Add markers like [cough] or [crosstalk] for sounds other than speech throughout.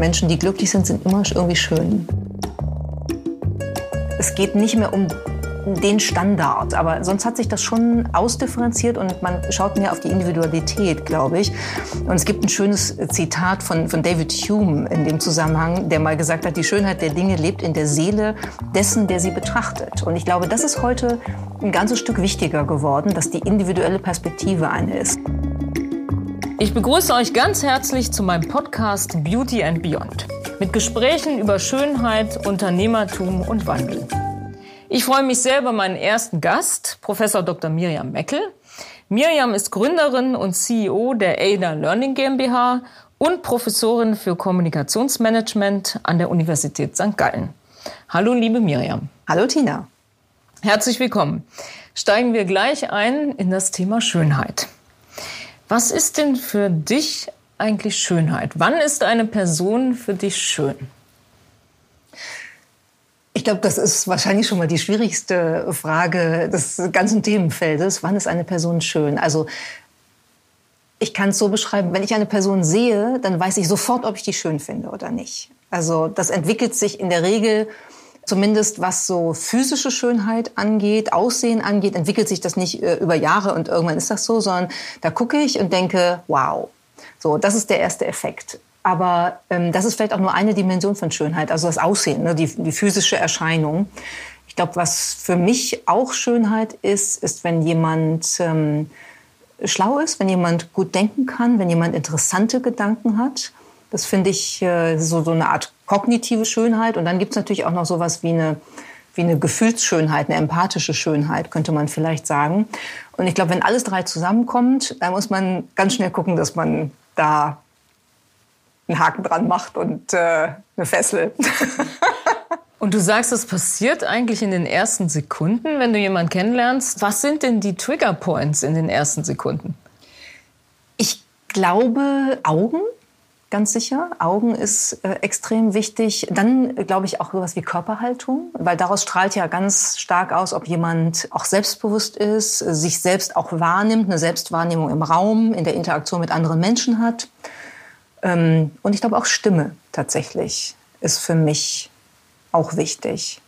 Menschen, die glücklich sind, sind immer irgendwie schön. Es geht nicht mehr um den Standard. Aber sonst hat sich das schon ausdifferenziert und man schaut mehr auf die Individualität, glaube ich. Und es gibt ein schönes Zitat von, von David Hume in dem Zusammenhang, der mal gesagt hat, die Schönheit der Dinge lebt in der Seele dessen, der sie betrachtet. Und ich glaube, das ist heute ein ganzes Stück wichtiger geworden, dass die individuelle Perspektive eine ist. Ich begrüße euch ganz herzlich zu meinem Podcast Beauty and Beyond mit Gesprächen über Schönheit, Unternehmertum und Wandel. Ich freue mich sehr über meinen ersten Gast, Professor Dr. Miriam Meckel. Miriam ist Gründerin und CEO der Ada Learning GmbH und Professorin für Kommunikationsmanagement an der Universität St. Gallen. Hallo, liebe Miriam. Hallo, Tina. Herzlich willkommen. Steigen wir gleich ein in das Thema Schönheit. Was ist denn für dich eigentlich Schönheit? Wann ist eine Person für dich schön? Ich glaube, das ist wahrscheinlich schon mal die schwierigste Frage des ganzen Themenfeldes. Wann ist eine Person schön? Also ich kann es so beschreiben, wenn ich eine Person sehe, dann weiß ich sofort, ob ich die schön finde oder nicht. Also das entwickelt sich in der Regel, zumindest was so physische Schönheit angeht, Aussehen angeht, entwickelt sich das nicht äh, über Jahre und irgendwann ist das so, sondern da gucke ich und denke, wow. So, das ist der erste Effekt. Aber ähm, das ist vielleicht auch nur eine Dimension von Schönheit, also das Aussehen, ne, die, die physische Erscheinung. Ich glaube, was für mich auch Schönheit ist, ist, wenn jemand ähm, schlau ist, wenn jemand gut denken kann, wenn jemand interessante Gedanken hat. Das finde ich äh, so, so eine Art kognitive Schönheit. Und dann gibt es natürlich auch noch sowas wie eine, wie eine Gefühlsschönheit, eine empathische Schönheit, könnte man vielleicht sagen. Und ich glaube, wenn alles drei zusammenkommt, dann muss man ganz schnell gucken, dass man da einen Haken dran macht und äh, eine Fessel. [laughs] Und du sagst, das passiert eigentlich in den ersten Sekunden, wenn du jemanden kennenlernst. Was sind denn die Trigger Points in den ersten Sekunden? Ich glaube Augen, ganz sicher. Augen ist äh, extrem wichtig. Dann glaube ich auch sowas wie Körperhaltung, weil daraus strahlt ja ganz stark aus, ob jemand auch selbstbewusst ist, sich selbst auch wahrnimmt, eine Selbstwahrnehmung im Raum, in der Interaktion mit anderen Menschen hat. Ähm, und ich glaube auch Stimme tatsächlich ist für mich auch wichtig.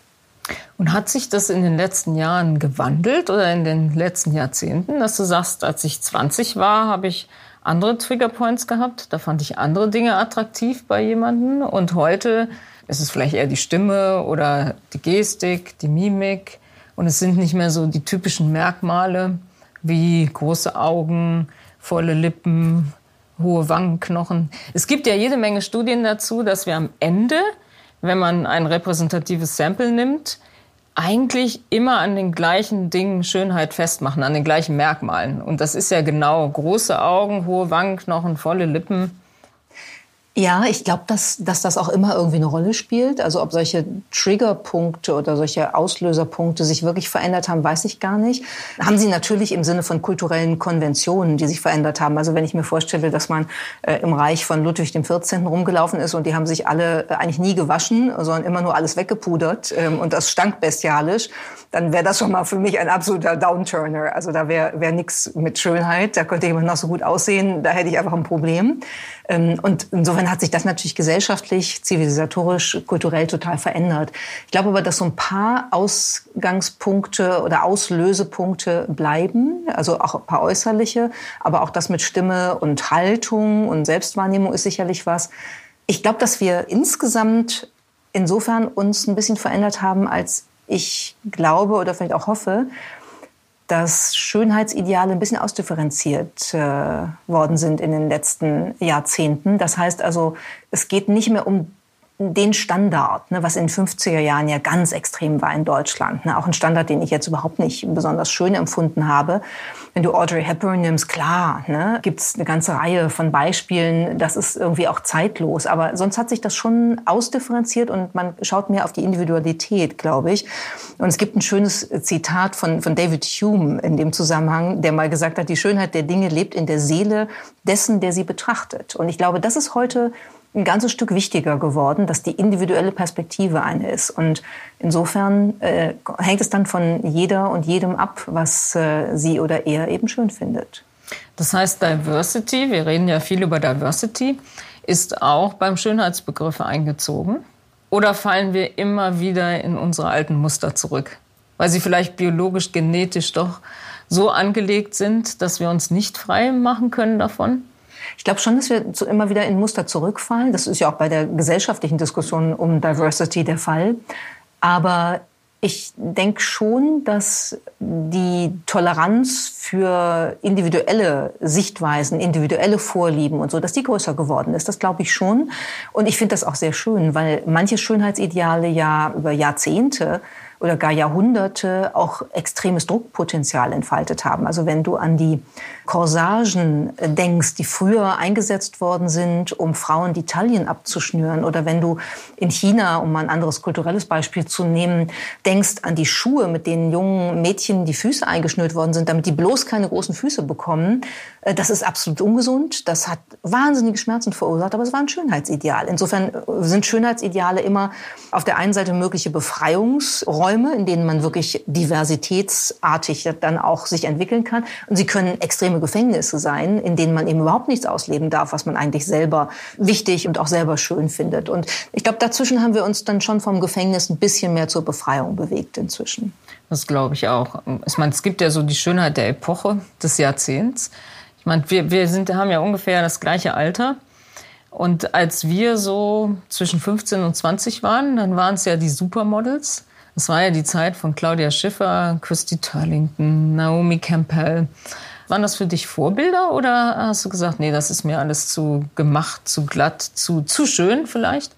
Und hat sich das in den letzten Jahren gewandelt oder in den letzten Jahrzehnten, dass du sagst, als ich 20 war, habe ich andere Triggerpoints gehabt, da fand ich andere Dinge attraktiv bei jemandem und heute ist es vielleicht eher die Stimme oder die Gestik, die Mimik. Und es sind nicht mehr so die typischen Merkmale wie große Augen, volle Lippen, hohe Wangenknochen. Es gibt ja jede Menge Studien dazu, dass wir am Ende, wenn man ein repräsentatives Sample nimmt, eigentlich immer an den gleichen Dingen Schönheit festmachen, an den gleichen Merkmalen. Und das ist ja genau große Augen, hohe Wangenknochen, volle Lippen. Ja, ich glaube, dass, dass das auch immer irgendwie eine Rolle spielt. Also ob solche Triggerpunkte oder solche Auslöserpunkte sich wirklich verändert haben, weiß ich gar nicht. Haben sie natürlich im Sinne von kulturellen Konventionen, die sich verändert haben. Also wenn ich mir vorstelle, dass man äh, im Reich von Ludwig XIV. rumgelaufen ist und die haben sich alle äh, eigentlich nie gewaschen, sondern immer nur alles weggepudert ähm, und das stank bestialisch, dann wäre das schon mal für mich ein absoluter Downturner. Also da wäre wär nichts mit Schönheit. Da könnte jemand noch so gut aussehen, da hätte ich einfach ein Problem. Ähm, und insofern hat sich das natürlich gesellschaftlich, zivilisatorisch, kulturell total verändert. Ich glaube aber, dass so ein paar Ausgangspunkte oder Auslösepunkte bleiben, also auch ein paar äußerliche, aber auch das mit Stimme und Haltung und Selbstwahrnehmung ist sicherlich was. Ich glaube, dass wir insgesamt insofern uns ein bisschen verändert haben, als ich glaube oder vielleicht auch hoffe, dass Schönheitsideale ein bisschen ausdifferenziert äh, worden sind in den letzten Jahrzehnten. Das heißt also, es geht nicht mehr um den Standard, ne, was in den 50er Jahren ja ganz extrem war in Deutschland. Ne, auch ein Standard, den ich jetzt überhaupt nicht besonders schön empfunden habe. Wenn du Audrey Hepburn nimmst, klar, ne, gibt es eine ganze Reihe von Beispielen. Das ist irgendwie auch zeitlos. Aber sonst hat sich das schon ausdifferenziert und man schaut mehr auf die Individualität, glaube ich. Und es gibt ein schönes Zitat von, von David Hume in dem Zusammenhang, der mal gesagt hat, die Schönheit der Dinge lebt in der Seele dessen, der sie betrachtet. Und ich glaube, das ist heute ein ganzes Stück wichtiger geworden, dass die individuelle Perspektive eine ist. Und insofern äh, hängt es dann von jeder und jedem ab, was äh, sie oder er eben schön findet. Das heißt Diversity, wir reden ja viel über Diversity, ist auch beim Schönheitsbegriff eingezogen? Oder fallen wir immer wieder in unsere alten Muster zurück? Weil sie vielleicht biologisch, genetisch doch so angelegt sind, dass wir uns nicht frei machen können davon? Ich glaube schon, dass wir immer wieder in Muster zurückfallen. Das ist ja auch bei der gesellschaftlichen Diskussion um Diversity der Fall. Aber ich denke schon, dass die Toleranz für individuelle Sichtweisen, individuelle Vorlieben und so, dass die größer geworden ist. Das glaube ich schon. Und ich finde das auch sehr schön, weil manche Schönheitsideale ja über Jahrzehnte oder gar Jahrhunderte auch extremes Druckpotenzial entfaltet haben. Also wenn du an die Corsagen denkst, die früher eingesetzt worden sind, um Frauen die Taillen abzuschnüren, oder wenn du in China, um mal ein anderes kulturelles Beispiel zu nehmen, denkst an die Schuhe, mit denen jungen Mädchen die Füße eingeschnürt worden sind, damit die bloß keine großen Füße bekommen, äh, das ist absolut ungesund. Das hat wahnsinnige Schmerzen verursacht, aber es war ein Schönheitsideal. Insofern äh, sind Schönheitsideale immer auf der einen Seite mögliche Befreiungsräume, Räume, in denen man wirklich diversitätsartig dann auch sich entwickeln kann. Und sie können extreme Gefängnisse sein, in denen man eben überhaupt nichts ausleben darf, was man eigentlich selber wichtig und auch selber schön findet. Und ich glaube, dazwischen haben wir uns dann schon vom Gefängnis ein bisschen mehr zur Befreiung bewegt inzwischen. Das glaube ich auch. Ich meine, es gibt ja so die Schönheit der Epoche, des Jahrzehnts. Ich meine, wir, wir sind, haben ja ungefähr das gleiche Alter. Und als wir so zwischen 15 und 20 waren, dann waren es ja die Supermodels. Das war ja die Zeit von Claudia Schiffer, Christy Turlington, Naomi Campbell. Waren das für dich Vorbilder oder hast du gesagt, nee, das ist mir alles zu gemacht, zu glatt, zu, zu schön vielleicht?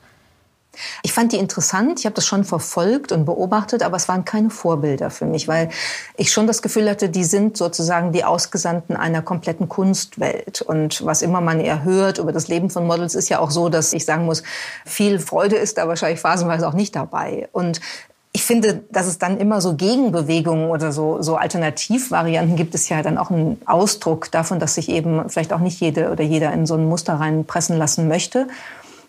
Ich fand die interessant, ich habe das schon verfolgt und beobachtet, aber es waren keine Vorbilder für mich, weil ich schon das Gefühl hatte, die sind sozusagen die Ausgesandten einer kompletten Kunstwelt. Und was immer man eher hört über das Leben von Models, ist ja auch so, dass ich sagen muss, viel Freude ist da wahrscheinlich phasenweise auch nicht dabei. Und ich finde, dass es dann immer so Gegenbewegungen oder so, so Alternativvarianten gibt, es ja dann auch einen Ausdruck davon, dass sich eben vielleicht auch nicht jede oder jeder in so ein Muster reinpressen lassen möchte.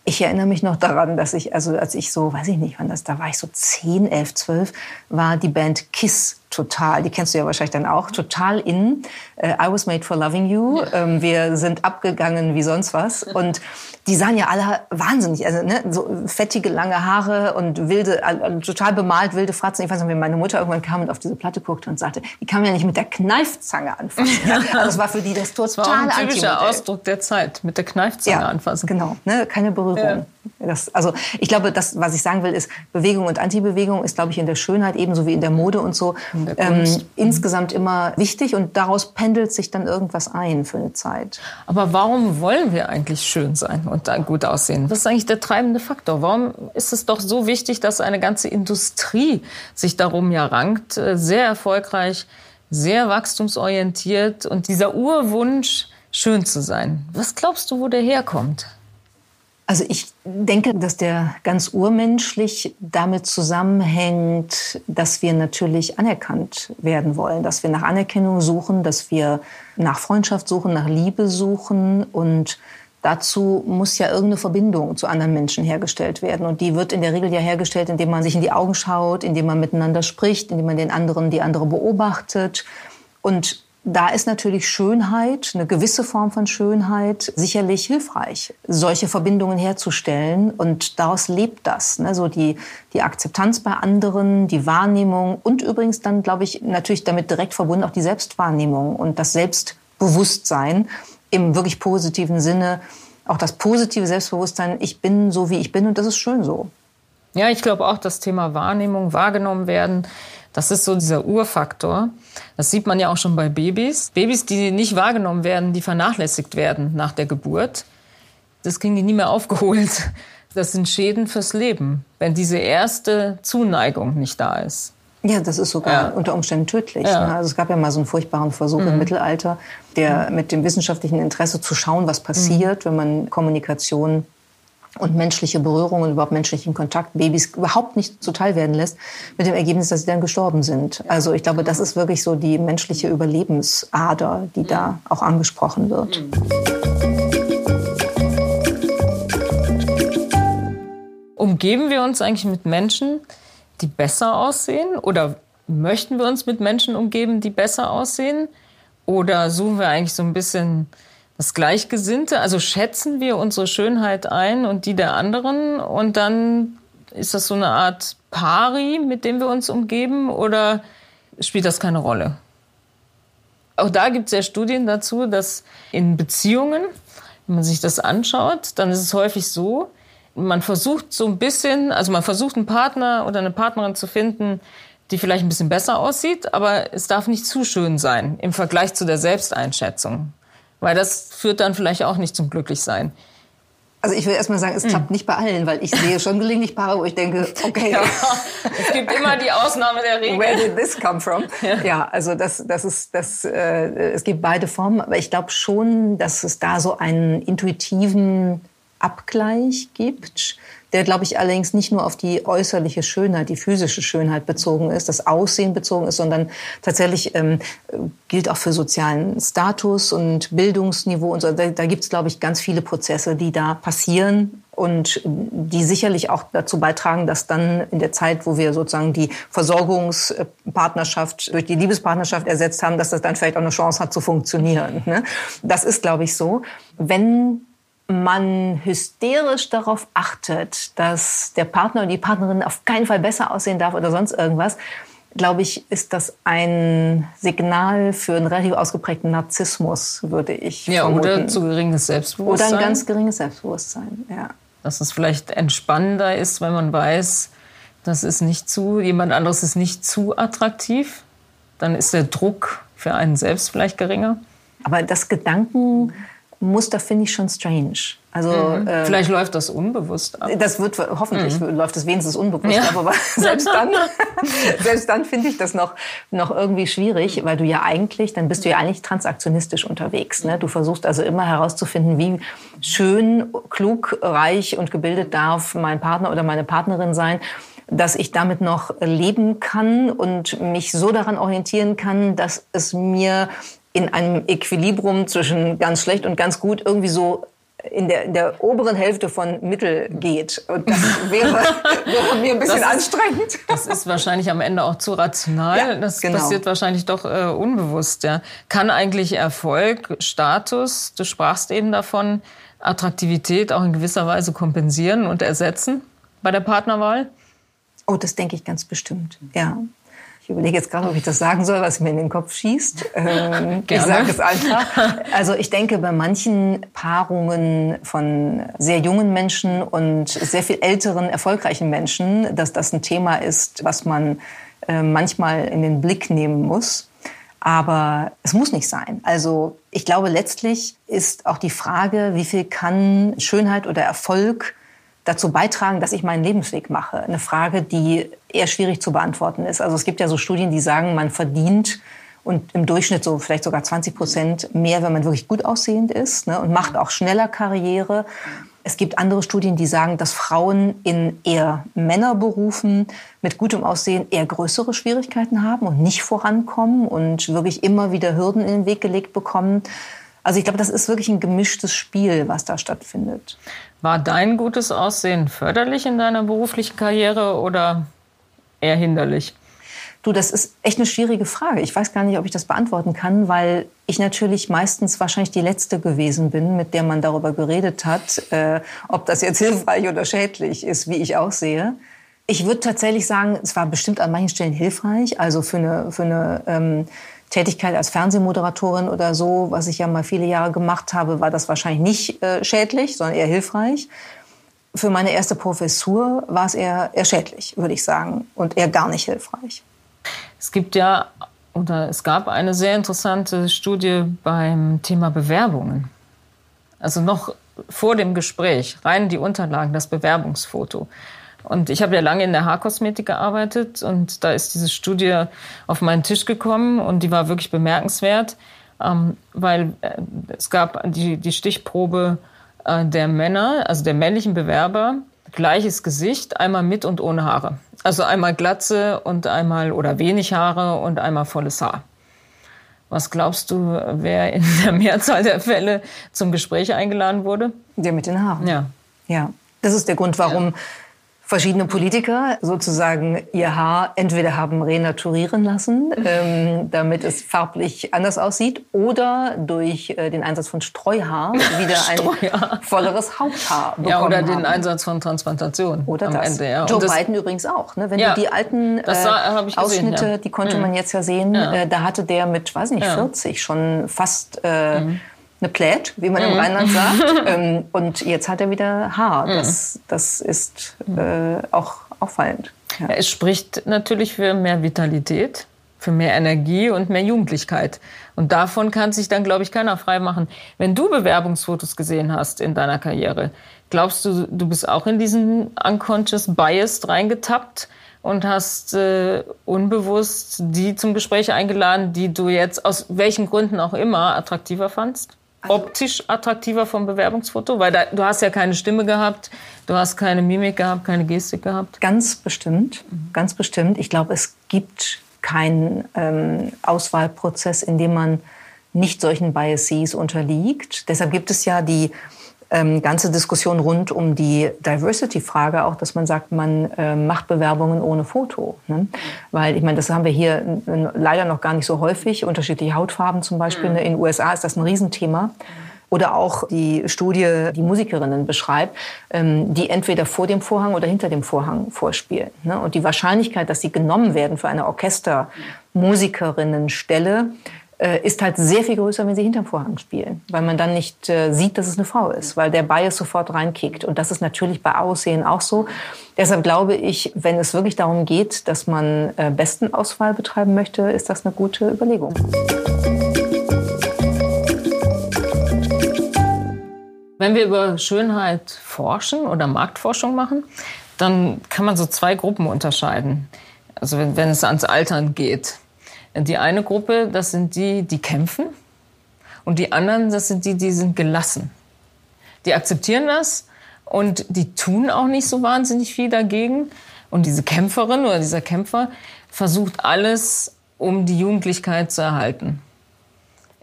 Ich erinnere mich noch daran, dass ich, also als ich so, weiß ich nicht, wann das, da war ich so 10, 11, 12, war die Band Kiss total, die kennst du ja wahrscheinlich dann auch, total in. Uh, I was made for loving you. Ähm, wir sind abgegangen wie sonst was. Und die sahen ja alle wahnsinnig, also ne, so fettige lange Haare und wilde, äh, total bemalt wilde Fratzen. Ich weiß noch, wie meine Mutter irgendwann kam und auf diese Platte guckte und sagte, die kann man ja nicht mit der Kneifzange anfassen. [laughs] Ja? Also das war für die das total das war ein typischer Ausdruck der Zeit, mit der Kneifzange ja, anfassen. Genau, ne, keine Berührung. Ja. Das, also ich glaube, das, was ich sagen will, ist Bewegung und Antibewegung ist, glaube ich, in der Schönheit ebenso wie in der Mode und so ähm, insgesamt immer wichtig und daraus pendelt sich dann irgendwas ein für eine Zeit. Aber warum wollen wir eigentlich schön sein? und dann gut aussehen. Was ist eigentlich der treibende Faktor? Warum ist es doch so wichtig, dass eine ganze Industrie sich darum ja rankt, äh, sehr erfolgreich, sehr wachstumsorientiert und dieser Urwunsch, schön zu sein. Was glaubst du, wo der herkommt? Also ich denke, dass der ganz urmenschlich damit zusammenhängt, dass wir natürlich anerkannt werden wollen, dass wir nach Anerkennung suchen, dass wir nach Freundschaft suchen, nach Liebe suchen und Dazu muss ja irgendeine Verbindung zu anderen Menschen hergestellt werden. Und die wird in der Regel ja hergestellt, indem man sich in die Augen schaut, indem man miteinander spricht, indem man den anderen, die andere beobachtet. Und da ist natürlich Schönheit, eine gewisse Form von Schönheit, sicherlich hilfreich, solche Verbindungen herzustellen. Und daraus lebt das. Ne? So die, die Akzeptanz bei anderen, die Wahrnehmung und übrigens dann, glaube ich, natürlich damit direkt verbunden auch die Selbstwahrnehmung und das Selbstbewusstsein im wirklich positiven Sinne auch das positive Selbstbewusstsein, ich bin so, wie ich bin und das ist schön so. Ja, ich glaube auch das Thema Wahrnehmung, wahrgenommen werden, das ist so dieser Urfaktor. Das sieht man ja auch schon bei Babys. Babys, die nicht wahrgenommen werden, die vernachlässigt werden nach der Geburt, das kriegen die nie mehr aufgeholt. Das sind Schäden fürs Leben, wenn diese erste Zuneigung nicht da ist. Ja, das ist sogar ja. unter Umständen tödlich. Ja. Ne? Also es gab ja mal so einen furchtbaren Versuch mhm. im Mittelalter, der mit dem wissenschaftlichen Interesse zu schauen, was passiert, mhm. wenn man Kommunikation und menschliche Berührung und überhaupt menschlichen Kontakt Babys überhaupt nicht zuteil werden lässt, mit dem Ergebnis, dass sie dann gestorben sind. Also ich glaube, das ist wirklich so die menschliche Überlebensader, die da auch angesprochen wird. Umgeben wir uns eigentlich mit Menschen, die besser aussehen? Oder möchten wir uns mit Menschen umgeben, die besser aussehen? Oder suchen wir eigentlich so ein bisschen das Gleichgesinnte? Also schätzen wir unsere Schönheit ein und die der anderen und dann ist das so eine Art Pari, mit dem wir uns umgeben oder spielt das keine Rolle? Auch da gibt es ja Studien dazu, dass in Beziehungen, wenn man sich das anschaut, dann ist es häufig so, man versucht so ein bisschen, also man versucht einen Partner oder eine Partnerin zu finden, die vielleicht ein bisschen besser aussieht, aber es darf nicht zu schön sein im Vergleich zu der Selbsteinschätzung. Weil das führt dann vielleicht auch nicht zum Glücklichsein. Also ich will erstmal sagen, es hm. klappt nicht bei allen, weil ich sehe schon gelegentlich Paare, wo ich denke, [laughs] okay. Ja, es gibt immer die Ausnahme der Regel. Where did this come from? Ja, ja also das, das ist, das, äh, es gibt beide Formen, aber ich glaube schon, dass es da so einen intuitiven Abgleich gibt der, glaube ich, allerdings nicht nur auf die äußerliche Schönheit, die physische Schönheit bezogen ist, das Aussehen bezogen ist, sondern tatsächlich ähm, gilt auch für sozialen Status und Bildungsniveau und so. Da, da gibt es, glaube ich, ganz viele Prozesse, die da passieren und die sicherlich auch dazu beitragen, dass dann in der Zeit, wo wir sozusagen die Versorgungspartnerschaft durch die Liebespartnerschaft ersetzt haben, dass das dann vielleicht auch eine Chance hat zu funktionieren. Ne? Das ist, glaube ich, so. Wenn man hysterisch darauf achtet, dass der Partner oder die Partnerin auf keinen Fall besser aussehen darf oder sonst irgendwas, glaube ich, ist das ein Signal für einen relativ ausgeprägten Narzissmus, würde ich ja, vermuten. Oder zu geringes Selbstbewusstsein. Oder ein ganz geringes Selbstbewusstsein, ja. Dass es vielleicht entspannender ist, wenn man weiß, das ist nicht zu, jemand anderes ist nicht zu attraktiv. Dann ist der Druck für einen selbst vielleicht geringer. Aber das Gedanken Muster finde ich schon strange. Also mhm. äh, vielleicht läuft das unbewusst ab. Das wird hoffentlich mhm. läuft es wenigstens unbewusst ja. ab, aber [laughs] selbst dann, [laughs] selbst dann finde ich das noch noch irgendwie schwierig, weil du ja eigentlich, dann bist du ja eigentlich transaktionistisch unterwegs. Ne? Du versuchst also immer herauszufinden, wie schön, klug, reich und gebildet darf mein Partner oder meine Partnerin sein dass ich damit noch leben kann und mich so daran orientieren kann, dass es mir in einem Equilibrium zwischen ganz schlecht und ganz gut irgendwie so in der, in der oberen Hälfte von Mittel geht. Und das [laughs] wäre, wäre mir ein bisschen das anstrengend. das ist wahrscheinlich am Ende auch zu rational. Ja, das genau. passiert wahrscheinlich doch äh, unbewusst. Ja. Kann eigentlich Erfolg, Status, du sprachst eben davon, Attraktivität auch in gewisser Weise kompensieren und ersetzen bei der Partnerwahl? Oh, das denke ich ganz bestimmt, ja. Ich überlege jetzt gerade, ob ich das sagen soll, was mir in den Kopf schießt. Ähm, ich sage es einfach. Also ich denke, bei manchen Paarungen von sehr jungen Menschen und sehr viel älteren, erfolgreichen Menschen, dass das ein Thema ist, was man äh, manchmal in den Blick nehmen muss. Aber es muss nicht sein. Also ich glaube, letztlich ist auch die Frage, wie viel kann Schönheit oder Erfolg dazu beitragen, dass ich meinen Lebensweg mache? Eine Frage, die eher schwierig zu beantworten ist. Also es gibt ja so Studien, die sagen, man verdient und im Durchschnitt so vielleicht sogar 20 Prozent mehr, wenn man wirklich gut aussehend ist ne, und macht auch schneller Karriere. Es gibt andere Studien, die sagen, dass Frauen in eher Männerberufen mit gutem Aussehen eher größere Schwierigkeiten haben und nicht vorankommen und wirklich immer wieder Hürden in den Weg gelegt bekommen. Also ich glaube, das ist wirklich ein gemischtes Spiel, was da stattfindet. War dein gutes Aussehen förderlich in deiner beruflichen Karriere oder eher hinderlich? Du, das ist echt eine schwierige Frage. Ich weiß gar nicht, ob ich das beantworten kann, weil ich natürlich meistens wahrscheinlich die Letzte gewesen bin, mit der man darüber geredet hat, äh, ob das jetzt [laughs] hilfreich oder schädlich ist, wie ich aussehe. Ich würde tatsächlich sagen, es war bestimmt an manchen Stellen hilfreich. Also für eine, für eine ähm, Tätigkeit als Fernsehmoderatorin oder so, was ich ja mal viele Jahre gemacht habe, war das wahrscheinlich nicht äh, schädlich, sondern eher hilfreich. Für meine erste Professur war es eher, eher schädlich, würde ich sagen, und eher gar nicht hilfreich. Es gibt ja oder es gab eine sehr interessante Studie beim Thema Bewerbungen. Also noch vor dem Gespräch, rein die Unterlagen, das Bewerbungsfoto. Und ich habe ja lange in der Haarkosmetik gearbeitet und da ist diese Studie auf meinen Tisch gekommen und die war wirklich bemerkenswert, ähm, weil äh, es gab die, die Stichprobe äh, der Männer, also der männlichen Bewerber, gleiches Gesicht, einmal mit und ohne Haare. Also einmal Glatze und einmal oder wenig Haare und einmal volles Haar. Was glaubst du, wer in der [laughs] Mehrzahl der Fälle zum Gespräch eingeladen wurde? Der mit den Haaren. Ja. Ja. Das ist der Grund, warum ja verschiedene Politiker sozusagen ihr Haar entweder haben renaturieren lassen, [laughs] ähm, damit es farblich anders aussieht, oder durch äh, den Einsatz von Streuhaar [laughs] wieder ein volleres Haupthaar bekommen Ja, oder haben. den Einsatz von Transplantation oder am das. Ende. Ja. Joe Biden übrigens auch. Ne? Wenn Ja, du die alten das sah- gesehen, Ausschnitte, ja. die konnte Mhm. man jetzt ja sehen, äh, da hatte der mit, weiß nicht, Ja. 40 schon fast äh, Mhm. Eine Plät, wie man im Rheinland sagt. [laughs] ähm, und jetzt hat er wieder Haar. Mhm. Das, das ist äh, auch auffallend. Ja. Es spricht natürlich für mehr Vitalität, für mehr Energie und mehr Jugendlichkeit. Und davon kann sich dann, glaube ich, keiner frei machen. Wenn du Bewerbungsfotos gesehen hast in deiner Karriere, glaubst du, du bist auch in diesen unconscious bias reingetappt und hast äh, unbewusst die zum Gespräch eingeladen, die du jetzt aus welchen Gründen auch immer attraktiver fandst? Optisch attraktiver vom Bewerbungsfoto? Weil da, du hast ja keine Stimme gehabt, du hast keine Mimik gehabt, keine Gestik gehabt. Ganz bestimmt, ganz bestimmt. Ich glaube, es gibt keinen ähm, Auswahlprozess, in dem man nicht solchen Biases unterliegt. Deshalb gibt es ja die ähm, ganze Diskussion rund um die Diversity-Frage auch, dass man sagt, man äh, macht Bewerbungen ohne Foto. Ne? Weil ich meine, das haben wir hier leider noch gar nicht so häufig. Unterschiedliche Hautfarben zum Beispiel. Ne? In den USA ist das ein Riesenthema. Oder auch die Studie, die Musikerinnen beschreibt, ähm, die entweder vor dem Vorhang oder hinter dem Vorhang vorspielen. Ne? Und die Wahrscheinlichkeit, dass sie genommen werden für eine Orchestermusikerinnenstelle, ist halt sehr viel größer, wenn sie hinterm Vorhang spielen, weil man dann nicht äh, sieht, dass es eine Frau ist, weil der Bias sofort reinkickt. Und das ist natürlich bei Aussehen auch so. Deshalb glaube ich, wenn es wirklich darum geht, dass man äh, Bestenauswahl betreiben möchte, ist das eine gute Überlegung. Wenn wir über Schönheit forschen oder Marktforschung machen, dann kann man so zwei Gruppen unterscheiden. Also wenn, wenn es ans Altern geht. Die eine Gruppe, das sind die, die kämpfen. Und die anderen, das sind die, die sind gelassen. Die akzeptieren das und die tun auch nicht so wahnsinnig viel dagegen. Und diese Kämpferin oder dieser Kämpfer versucht alles, um die Jugendlichkeit zu erhalten.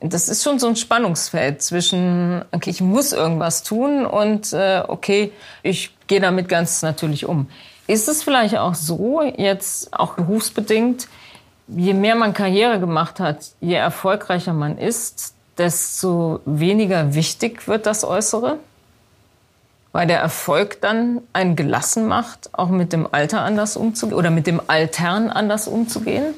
Das ist schon so ein Spannungsfeld zwischen, okay, ich muss irgendwas tun und äh, okay, ich gehe damit ganz natürlich um. Ist es vielleicht auch so, jetzt auch berufsbedingt, je mehr man Karriere gemacht hat, je erfolgreicher man ist, desto weniger wichtig wird das Äußere? Weil der Erfolg dann einen gelassen macht, auch mit dem Alter anders umzugehen oder mit dem Altern anders umzugehen?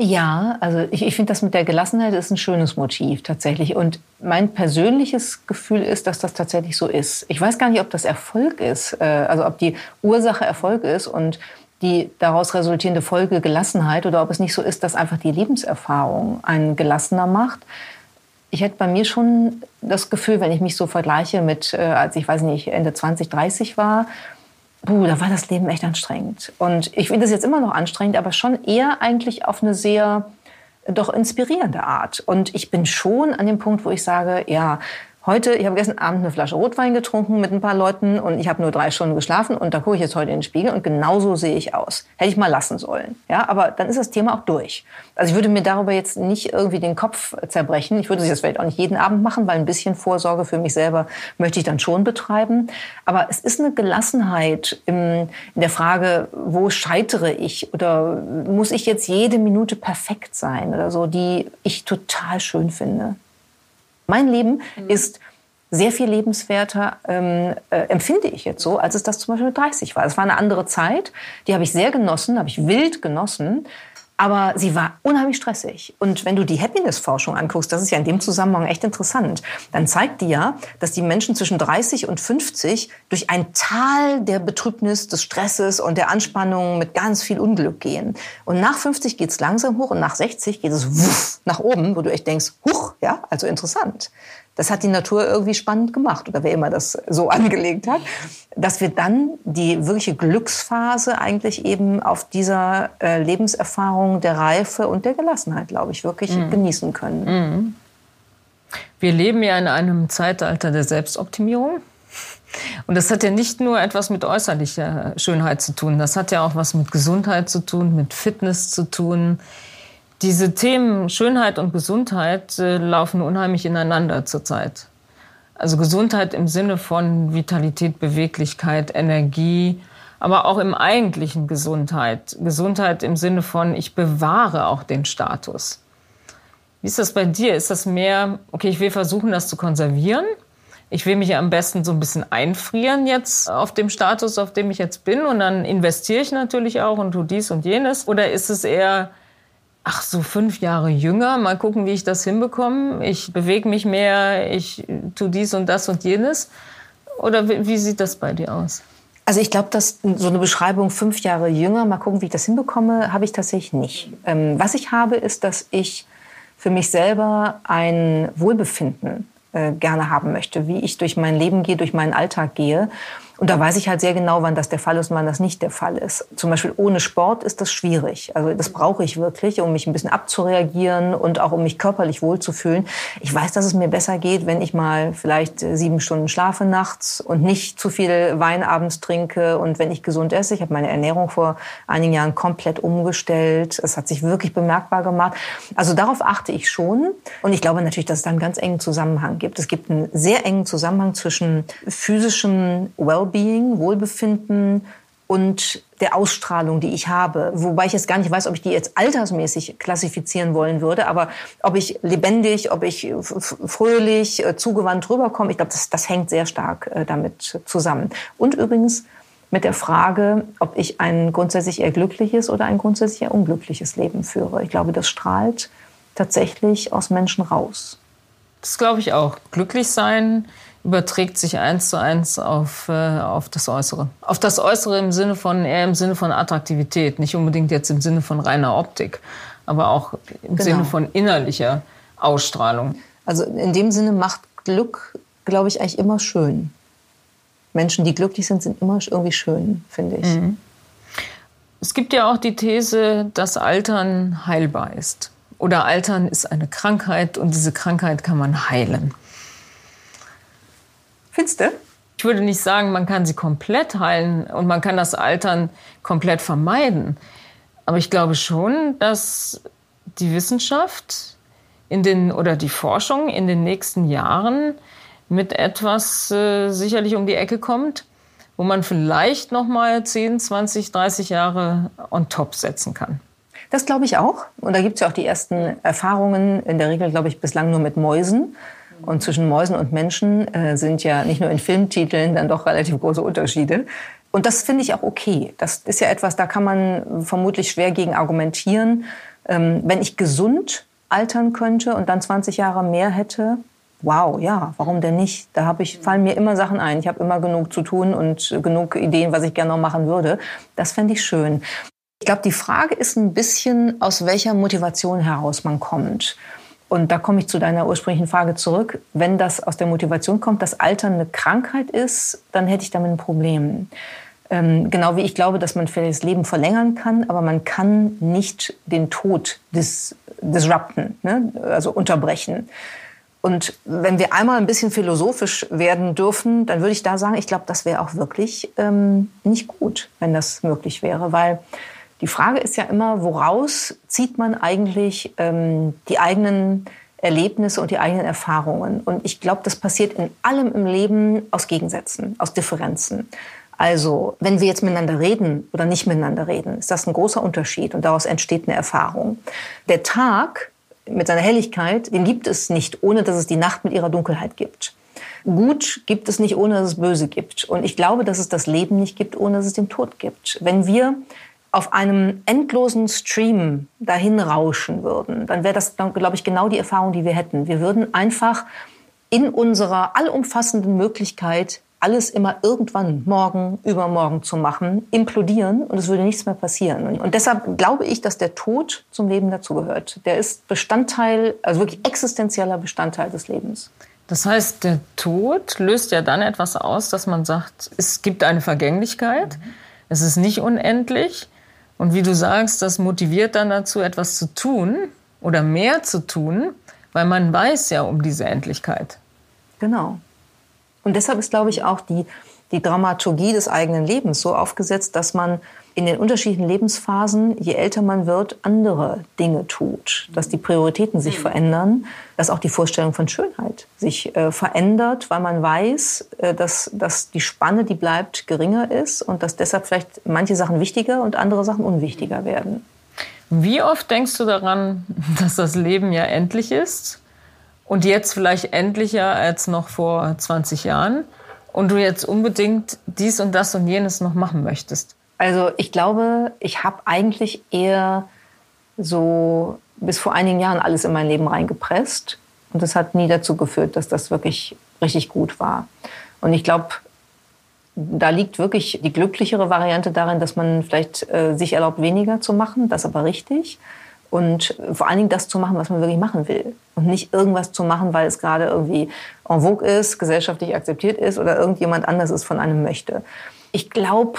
Ja, also ich, ich finde das mit der Gelassenheit ist ein schönes Motiv tatsächlich. Und mein persönliches Gefühl ist, dass das tatsächlich so ist. Ich weiß gar nicht, ob das Erfolg ist, äh, also ob die Ursache Erfolg ist und die daraus resultierende Folge Gelassenheit oder ob es nicht so ist, dass einfach die Lebenserfahrung einen gelassener macht. Ich hätte bei mir schon das Gefühl, wenn ich mich so vergleiche mit, äh, als ich weiß nicht, Ende 20, 30 war, Puh, da war das Leben echt anstrengend. Und ich finde es jetzt immer noch anstrengend, aber schon eher eigentlich auf eine sehr doch inspirierende Art. Und ich bin schon an dem Punkt, wo ich sage, ja, heute, ich habe gestern Abend eine Flasche Rotwein getrunken mit ein paar Leuten und ich habe nur drei Stunden geschlafen und da gucke ich jetzt heute in den Spiegel und genauso sehe ich aus. Hätte ich mal lassen sollen. Ja, aber dann ist das Thema auch durch. Also ich würde mir darüber jetzt nicht irgendwie den Kopf zerbrechen. Ich würde das vielleicht auch nicht jeden Abend machen, weil ein bisschen Vorsorge für mich selber möchte ich dann schon betreiben. Aber es ist eine Gelassenheit in der Frage, wo scheitere ich oder muss ich jetzt jede Minute perfekt sein oder so, die ich total schön finde. Mein Leben mhm. ist sehr viel lebenswerter, ähm, äh, empfinde ich jetzt so, als es das zum Beispiel mit 30 war. Es war eine andere Zeit, die habe ich sehr genossen, habe ich wild genossen. Aber sie war unheimlich stressig. Und wenn du die Happiness-Forschung anguckst, das ist ja in dem Zusammenhang echt interessant, dann zeigt die ja, dass die Menschen zwischen 30 und 50 durch ein Tal der Betrübnis, des Stresses und der Anspannung mit ganz viel Unglück gehen. Und nach 50 geht's langsam hoch und nach 60 geht es wuff, nach oben, wo du echt denkst, huch, ja, also interessant. Das hat die Natur irgendwie spannend gemacht oder wer immer das so [laughs] angelegt hat, dass wir dann die wirkliche Glücksphase eigentlich eben auf dieser äh, Lebenserfahrung der Reife und der Gelassenheit, glaube ich, wirklich mhm. genießen können. Mhm. Wir leben ja in einem Zeitalter der Selbstoptimierung. Und das hat ja nicht nur etwas mit äußerlicher Schönheit zu tun, das hat ja auch was mit Gesundheit zu tun, mit Fitness zu tun. Diese Themen Schönheit und Gesundheit äh, laufen unheimlich ineinander zurzeit. Also Gesundheit im Sinne von Vitalität, Beweglichkeit, Energie, aber auch im eigentlichen Gesundheit. Gesundheit im Sinne von, ich bewahre auch den Status. Wie ist das bei dir? Ist das mehr, okay, ich will versuchen, das zu konservieren? Ich will mich am besten so ein bisschen einfrieren jetzt auf dem Status, auf dem ich jetzt bin und dann investiere ich natürlich auch und tu dies und jenes? Oder ist es eher, ach, so fünf Jahre jünger, mal gucken, wie ich das hinbekomme? Ich bewege mich mehr, ich tu dies und das und jenes? Oder wie, wie sieht das bei dir aus? Also ich glaube, dass so eine Beschreibung fünf Jahre jünger, mal gucken, wie ich das hinbekomme, habe ich tatsächlich nicht. Ähm, was ich habe, ist, dass ich für mich selber ein Wohlbefinden äh, gerne haben möchte, wie ich durch mein Leben gehe, durch meinen Alltag gehe. Und da weiß ich halt sehr genau, wann das der Fall ist und wann das nicht der Fall ist. Zum Beispiel ohne Sport ist das schwierig. Also das brauche ich wirklich, um mich ein bisschen abzureagieren und auch um mich körperlich wohlzufühlen. Ich weiß, dass es mir besser geht, wenn ich mal vielleicht äh, sieben Stunden schlafe nachts und nicht zu viel Wein abends trinke und wenn ich gesund esse. Ich habe meine Ernährung vor einigen Jahren komplett umgestellt. Es hat sich wirklich bemerkbar gemacht. Also darauf achte ich schon. Und ich glaube natürlich, dass es da einen ganz engen Zusammenhang gibt. Es gibt einen sehr engen Zusammenhang zwischen physischem Wellbeing Wellbeing, Wohlbefinden und der Ausstrahlung, die ich habe. Wobei ich jetzt gar nicht weiß, ob ich die jetzt altersmäßig klassifizieren wollen würde, aber ob ich lebendig, ob ich fröhlich, äh, zugewandt rüberkomme, ich glaube, das, das hängt sehr stark äh, damit zusammen. Und übrigens mit der Frage, ob ich ein grundsätzlich eher glückliches oder ein grundsätzlich eher unglückliches Leben führe. Ich glaube, das strahlt tatsächlich aus Menschen raus. Das glaube ich auch. Glücklich sein überträgt sich eins zu eins auf, äh, auf das Äußere. Auf das Äußere im Sinne von, eher im Sinne von Attraktivität, nicht unbedingt jetzt im Sinne von reiner Optik, aber auch im genau. Sinne von innerlicher Ausstrahlung. Also in dem Sinne macht Glück, glaube ich, eigentlich immer schön. Menschen, die glücklich sind, sind immer irgendwie schön, finde ich. Mhm. Es gibt ja auch die These, dass Altern heilbar ist. Oder Altern ist eine Krankheit und diese Krankheit kann man heilen. Findest du? Ich würde nicht sagen, man kann sie komplett heilen und man kann das Altern komplett vermeiden. Aber ich glaube schon, dass die Wissenschaft in den, oder die Forschung in den nächsten Jahren mit etwas äh, sicherlich um die Ecke kommt, wo man vielleicht noch mal 10, 20, 30 Jahre on top setzen kann. Das glaube ich auch. Und da gibt es ja auch die ersten Erfahrungen, in der Regel, glaube ich, bislang nur mit Mäusen. Und zwischen Mäusen und Menschen äh, sind ja nicht nur in Filmtiteln dann doch relativ große Unterschiede. Und das finde ich auch okay. Das ist ja etwas, da kann man vermutlich schwer gegen argumentieren. Ähm, wenn ich gesund altern könnte und dann 20 Jahre mehr hätte, wow, ja, warum denn nicht? Da habe ich, fallen mir immer Sachen ein. Ich habe immer genug zu tun und genug Ideen, was ich gerne noch machen würde. Das fände ich schön. Ich glaube, die Frage ist ein bisschen, aus welcher Motivation heraus man kommt. Und da komme ich zu deiner ursprünglichen Frage zurück. Wenn das aus der Motivation kommt, dass Altern eine Krankheit ist, dann hätte ich damit ein Problem. Ähm, genau wie ich glaube, dass man vielleicht das Leben verlängern kann, aber man kann nicht den Tod dis disrupten, ne? also unterbrechen. Und wenn wir einmal ein bisschen philosophisch werden dürfen, dann würde ich da sagen, ich glaube, das wäre auch wirklich ähm, nicht gut, wenn das möglich wäre, weil die Frage ist ja immer, woraus zieht man eigentlich ähm, die eigenen Erlebnisse und die eigenen Erfahrungen? Und ich glaube, das passiert in allem im Leben aus Gegensätzen, aus Differenzen. Also, wenn wir jetzt miteinander reden oder nicht miteinander reden, ist das ein großer Unterschied und daraus entsteht eine Erfahrung. Der Tag mit seiner Helligkeit, den gibt es nicht, ohne dass es die Nacht mit ihrer Dunkelheit gibt. Gut gibt es nicht, ohne dass es Böse gibt. Und ich glaube, dass es das Leben nicht gibt, ohne dass es den Tod gibt. Wenn wir auf einem endlosen Stream dahin rauschen würden, dann wäre das, glaube ich, genau die Erfahrung, die wir hätten. Wir würden einfach in unserer allumfassenden Möglichkeit, alles immer irgendwann morgen, übermorgen zu machen, implodieren und es würde nichts mehr passieren. Und deshalb glaube ich, dass der Tod zum Leben dazugehört. Der ist Bestandteil, also wirklich existenzieller Bestandteil des Lebens. Das heißt, der Tod löst ja dann etwas aus, dass man sagt, es gibt eine Vergänglichkeit, mhm. es ist nicht unendlich. Und wie du sagst, das motiviert dann dazu, etwas zu tun oder mehr zu tun, weil man weiß ja um diese Endlichkeit. Genau. Und deshalb ist, glaube ich, auch die, die Dramaturgie des eigenen Lebens so aufgesetzt, dass man in den unterschiedlichen Lebensphasen, je älter man wird, andere Dinge tut, dass die Prioritäten sich mhm. verändern, dass auch die Vorstellung von Schönheit sich äh, verändert, weil man weiß, äh, dass, dass die Spanne, die bleibt, geringer ist und dass deshalb vielleicht manche Sachen wichtiger und andere Sachen unwichtiger werden. Wie oft denkst du daran, [laughs] dass das Leben ja endlich ist und jetzt vielleicht endlicher als noch vor 20 Jahren und du jetzt unbedingt dies und das und jenes noch machen möchtest? Also ich glaube, ich habe eigentlich eher so bis vor einigen Jahren alles in mein Leben reingepresst. Und das hat nie dazu geführt, dass das wirklich richtig gut war. Und ich glaube, da liegt wirklich die glücklichere Variante darin, dass man vielleicht äh, sich erlaubt, weniger zu machen, das aber richtig. Und vor allen Dingen das zu machen, was man wirklich machen will. Und nicht irgendwas zu machen, weil es gerade irgendwie en vogue ist, gesellschaftlich akzeptiert ist oder irgendjemand anders es von einem möchte. Ich glaube,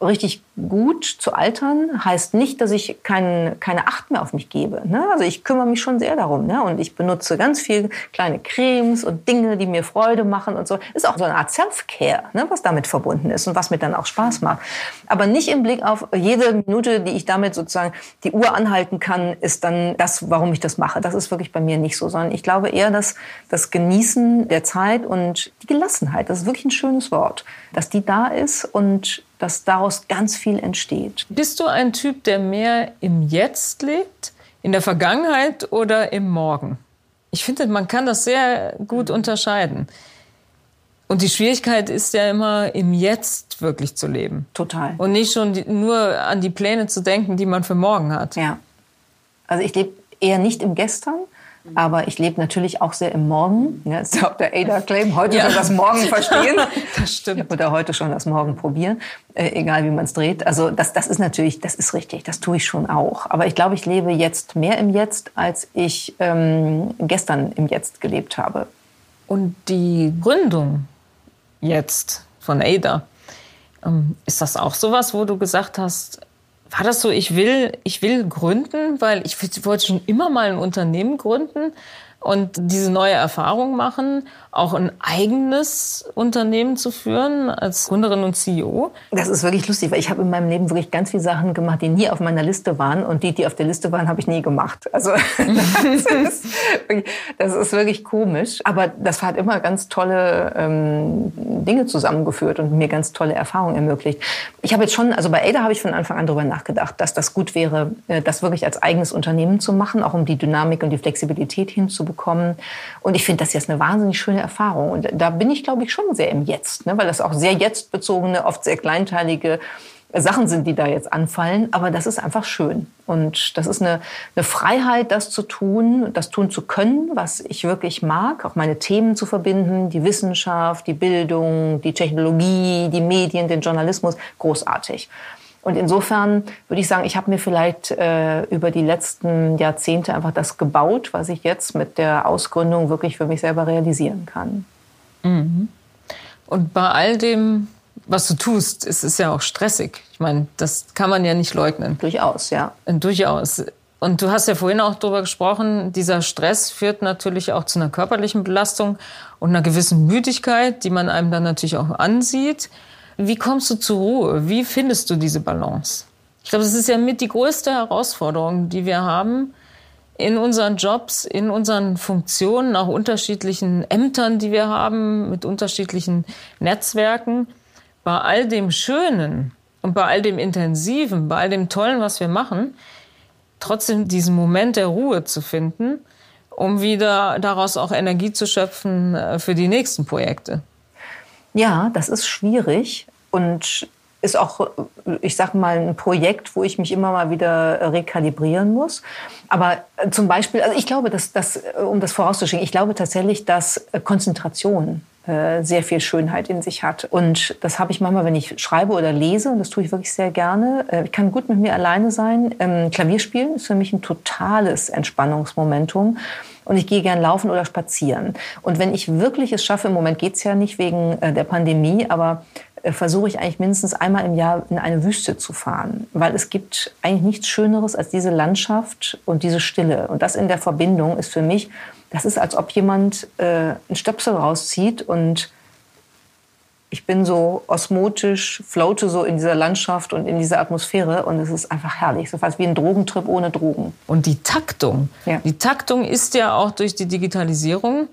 richtig gut zu altern heißt nicht, dass ich kein, keine Acht mehr auf mich gebe. Ne? Also ich kümmere mich schon sehr darum. Ne? Und ich benutze ganz viel kleine Cremes und Dinge, die mir Freude machen und so. Ist auch so eine Art Self-Care, ne? was damit verbunden ist und was mir dann auch Spaß macht. Aber nicht im Blick auf jede Minute, die ich damit sozusagen die Uhr anhalten kann, ist dann das, warum ich das mache. Das ist wirklich bei mir nicht so, sondern ich glaube eher, dass das Genießen der Zeit und die Gelassenheit, das ist wirklich ein schönes Wort, dass die da ist und dass daraus ganz viel entsteht. Bist du ein Typ, der mehr im Jetzt lebt, in der Vergangenheit oder im Morgen? Ich finde, man kann das sehr gut unterscheiden. Und die Schwierigkeit ist ja immer, im Jetzt wirklich zu leben. Total. Und nicht schon die, nur an die Pläne zu denken, die man für morgen hat. Ja. Also ich lebe eher nicht im Gestern, aber ich lebe natürlich auch sehr im Morgen. Ja, ist ja auch der Ada-Claim. Heute ja. schon das Morgen verstehen. [laughs] das stimmt. Oder heute schon das Morgen probieren. Äh, egal wie man es dreht. Also das, das ist natürlich, das ist richtig. Das tue ich schon auch. Aber ich glaube, ich lebe jetzt mehr im Jetzt, als ich ähm, gestern im Jetzt gelebt habe. Und die Gründung jetzt von Ada, ähm, ist das auch sowas, wo du gesagt hast, war das so, ich will, ich will gründen, weil ich wollte schon immer mal ein Unternehmen gründen und diese neue Erfahrung machen, auch ein eigenes Unternehmen zu führen als Gründerin und CEO? Das ist wirklich lustig, weil ich habe in meinem Leben wirklich ganz viele Sachen gemacht, die nie auf meiner Liste waren und die, die auf der Liste waren, habe ich nie gemacht. Also [laughs] das ist, wirklich, das ist wirklich komisch, aber das hat immer ganz tolle ähm, Dinge zusammengeführt und mir ganz tolle Erfahrungen ermöglicht. Ich habe jetzt schon, also bei Ada habe ich von Anfang an darüber nachgedacht, dass das gut wäre, äh, das wirklich als eigenes Unternehmen zu machen, auch um die Dynamik und die Flexibilität hinzubekommen. Und ich finde das jetzt eine wahnsinnig schöne Erfahrung. Und da bin ich, glaube ich, schon sehr im Jetzt, ne? weil das auch sehr jetztbezogene, oft sehr kleinteilige Sachen sind, die da jetzt anfallen. Aber das ist einfach schön. Und das ist eine, eine Freiheit, das zu tun, das tun zu können, was ich wirklich mag, auch meine Themen zu verbinden, die Wissenschaft, die Bildung, die Technologie, die Medien, den Journalismus, großartig. Und insofern würde ich sagen, ich habe mir vielleicht äh, über die letzten Jahrzehnte einfach das gebaut, was ich jetzt mit der Ausgründung wirklich für mich selber realisieren kann. Mhm. Und bei all dem, was du tust, ist es ja auch stressig. Ich meine, das kann man ja nicht leugnen. Durchaus, ja. Durchaus. Und du hast ja vorhin auch darüber gesprochen, dieser Stress führt natürlich auch zu einer körperlichen Belastung und einer gewissen Müdigkeit, die man einem dann natürlich auch ansieht. Wie kommst du zur Ruhe? Wie findest du diese Balance? Ich glaube, das ist ja mit die größte Herausforderung, die wir haben in unseren Jobs, in unseren Funktionen, auch unterschiedlichen Ämtern, die wir haben, mit unterschiedlichen Netzwerken. Bei all dem Schönen und bei all dem Intensiven, bei all dem Tollen, was wir machen, trotzdem diesen Moment der Ruhe zu finden, um wieder daraus auch Energie zu schöpfen äh, für die nächsten Projekte. Ja, das ist schwierig und ist auch, ich sag mal, ein Projekt, wo ich mich immer mal wieder rekalibrieren muss. Aber äh, zum Beispiel, also ich glaube, dass, dass äh, um das vorauszuschicken, ich glaube tatsächlich, dass äh, Konzentration sehr viel Schönheit in sich hat. Und das habe ich manchmal, wenn ich schreibe oder lese, und das tue ich wirklich sehr gerne. Ich kann gut mit mir alleine sein. Ähm, Klavierspielen ist für mich ein totales Entspannungsmomentum und ich gehe gern laufen oder spazieren. Und wenn ich wirklich es schaffe, im Moment geht's ja nicht wegen äh, der Pandemie, aber äh, versuche ich eigentlich mindestens einmal im Jahr in eine Wüste zu fahren, weil es gibt eigentlich nichts Schöneres als diese Landschaft und diese Stille. Und das in der Verbindung ist für mich, das ist, als ob jemand äh, einen Stöpsel rauszieht und ich bin so osmotisch, floate so in dieser Landschaft und in dieser Atmosphäre und es ist einfach herrlich. So fast wie ein Drogentrip ohne Drogen. Und die Taktung. Ja. Die Taktung ist ja auch durch die Digitalisierung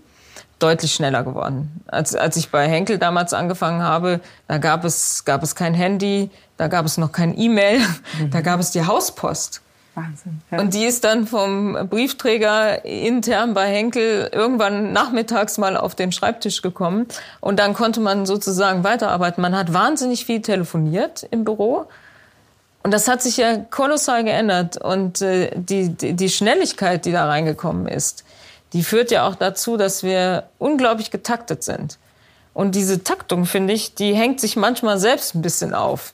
deutlich schneller geworden. Als, als ich bei Henkel damals angefangen habe, da gab es, gab es kein Handy, da gab es noch kein E-Mail, mhm. [laughs] da gab es die Hauspost. Wahnsinn. Ja. Und die ist dann vom Briefträger intern bei Henkel irgendwann nachmittags mal auf den Schreibtisch gekommen. Und dann konnte man sozusagen weiterarbeiten. Man hat wahnsinnig viel telefoniert im Büro. Und das hat sich ja kolossal geändert. Und äh, die, die, die Schnelligkeit, die da reingekommen ist, die führt ja auch dazu, dass wir unglaublich getaktet sind. Und diese Taktung, finde ich, die hängt sich manchmal selbst ein bisschen auf.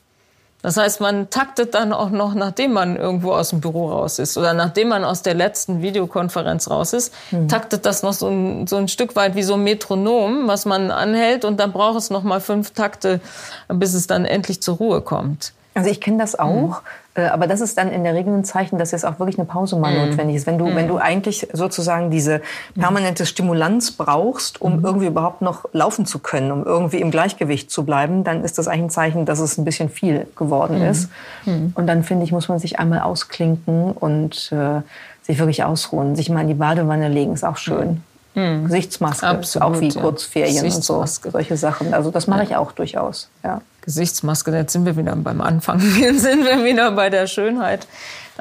Das heißt, man taktet dann auch noch, nachdem man irgendwo aus dem Büro raus ist oder nachdem man aus der letzten Videokonferenz raus ist, mhm. taktet das noch so ein, so ein Stück weit wie so ein Metronom, was man anhält und dann braucht es noch mal fünf Takte, bis es dann endlich zur Ruhe kommt. Also ich kenne das auch. Mhm. Aber das ist dann in der Regel ein Zeichen, dass jetzt auch wirklich eine Pause mal mm. notwendig ist. Wenn du, mm. wenn du eigentlich sozusagen diese permanente Stimulanz brauchst, um mm. irgendwie überhaupt noch laufen zu können, um irgendwie im Gleichgewicht zu bleiben, dann ist das eigentlich ein Zeichen, dass es ein bisschen viel geworden mhm. ist. Mhm. Und dann finde ich, muss man sich einmal ausklinken und äh, sich wirklich ausruhen. Sich mal in die Badewanne legen, ist auch schön. Mhm. Gesichtsmaske, Absolut, auch wie ja. Kurzferien und so, solche Sachen. Also das mache ich auch durchaus. Ja. Gesichtsmaske, jetzt sind wir wieder beim Anfang, [laughs] jetzt sind wir wieder bei der Schönheit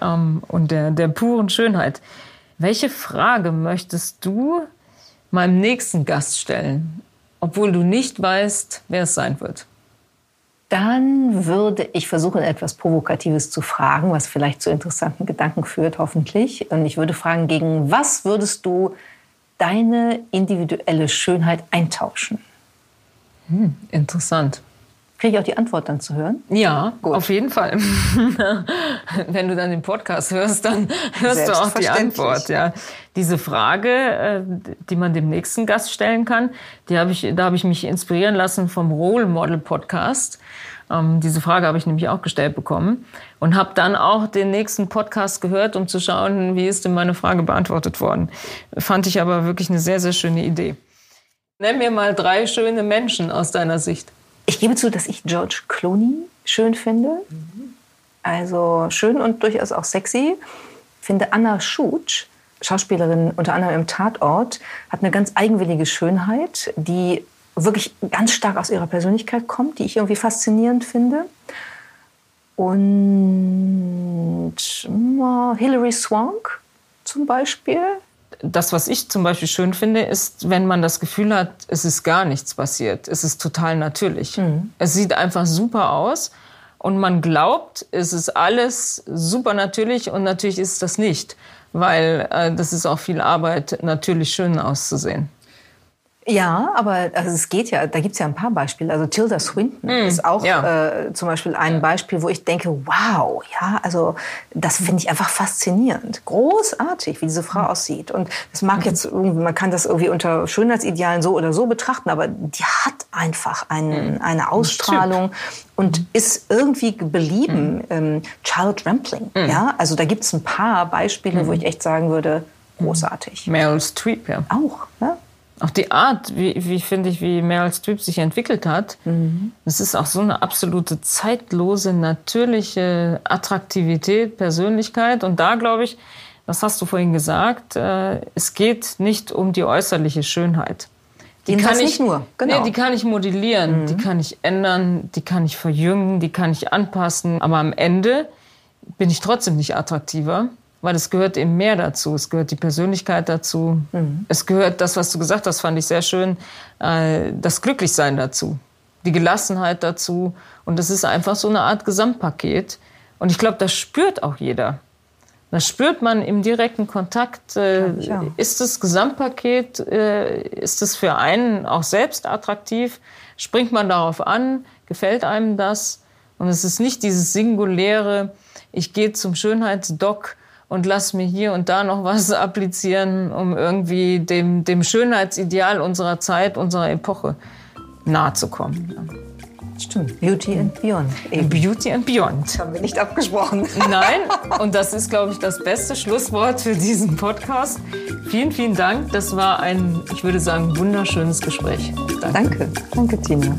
ähm, und der, der puren Schönheit. Welche Frage möchtest du meinem nächsten Gast stellen, obwohl du nicht weißt, wer es sein wird? Dann würde ich versuchen, etwas Provokatives zu fragen, was vielleicht zu interessanten Gedanken führt, hoffentlich. Und ich würde fragen, gegen was würdest du deine individuelle Schönheit eintauschen? Hm, interessant. Kriege ich auch die Antwort dann zu hören? Ja, Gut. auf jeden Fall. [laughs] Wenn du dann den Podcast hörst, dann hörst du auch die Antwort. Ja, diese Frage, äh, die man dem nächsten Gast stellen kann, die habe ich, da habe ich mich inspirieren lassen vom Role Model Podcast. Ähm, diese Frage habe ich nämlich auch gestellt bekommen und habe dann auch den nächsten Podcast gehört, um zu schauen, wie ist denn meine Frage beantwortet worden. Fand ich aber wirklich eine sehr, sehr schöne Idee. Nenn mir mal drei schöne Menschen aus deiner Sicht. Ich gebe zu, dass ich George Clooney schön finde. Also schön und durchaus auch sexy. Finde Anna Schutsch, Schauspielerin unter anderem im Tatort, hat eine ganz eigenwillige Schönheit, die wirklich ganz stark aus ihrer Persönlichkeit kommt, die ich irgendwie faszinierend finde. Und Hilary Swank zum Beispiel, das, was ich zum Beispiel schön finde, ist, wenn man das Gefühl hat, es ist gar nichts passiert. Es ist total natürlich. Mhm. Es sieht einfach super aus und man glaubt, es ist alles super natürlich und natürlich ist das nicht, weil äh, das ist auch viel Arbeit, natürlich schön auszusehen. Ja, aber also es geht ja, da gibt es ja ein paar Beispiele. Also Tilda Swinton mm, ist auch ja. äh, zum Beispiel ein Beispiel, wo ich denke, wow, ja, also das finde ich einfach faszinierend. Großartig, wie diese Frau mm. aussieht. Und das mag mm. jetzt irgendwie, man kann das irgendwie unter Schönheitsidealen so oder so betrachten, aber die hat einfach einen, mm. eine Ausstrahlung und ist irgendwie belieben. Ähm, Charlotte Rampling, ja, also da gibt es ein paar Beispiele, wo ich echt sagen würde, großartig. Meryl Streep, ja. Auch, ja. Auch die Art, wie, wie finde ich, wie Meryl Streep sich entwickelt hat, mhm. das ist auch so eine absolute zeitlose, natürliche Attraktivität, Persönlichkeit. Und da glaube ich, das hast du vorhin gesagt, äh, es geht nicht um die äußerliche Schönheit. Die kann ich nicht nur, genau. Nee, die kann ich modellieren, mhm. die kann ich ändern, die kann ich verjüngen, die kann ich anpassen. Aber am Ende bin ich trotzdem nicht attraktiver, weil es gehört eben mehr dazu. Es gehört die Persönlichkeit dazu. Mhm. Es gehört das, was du gesagt hast, fand ich sehr schön, äh, das Glücklichsein dazu, die Gelassenheit dazu. Und das ist einfach so eine Art Gesamtpaket. Und ich glaube, das spürt auch jeder. Das spürt man im direkten Kontakt. Äh, ja. Ist das Gesamtpaket, äh, ist es für einen auch selbst attraktiv? Springt man darauf an? Gefällt einem das? Und es ist nicht dieses singuläre, ich gehe zum Schönheitsdoc und lass mir hier und da noch was [laughs] applizieren, um irgendwie dem, dem Schönheitsideal unserer Zeit, unserer Epoche nahe zu kommen. Stimmt. Beauty and Beyond. Eben. Beauty and Beyond. Das haben wir nicht abgesprochen. [laughs] Nein, und das ist, glaube ich, das beste Schlusswort für diesen Podcast. Vielen, vielen Dank. Das war ein, ich würde sagen, wunderschönes Gespräch. Danke. Danke, Danke Tina.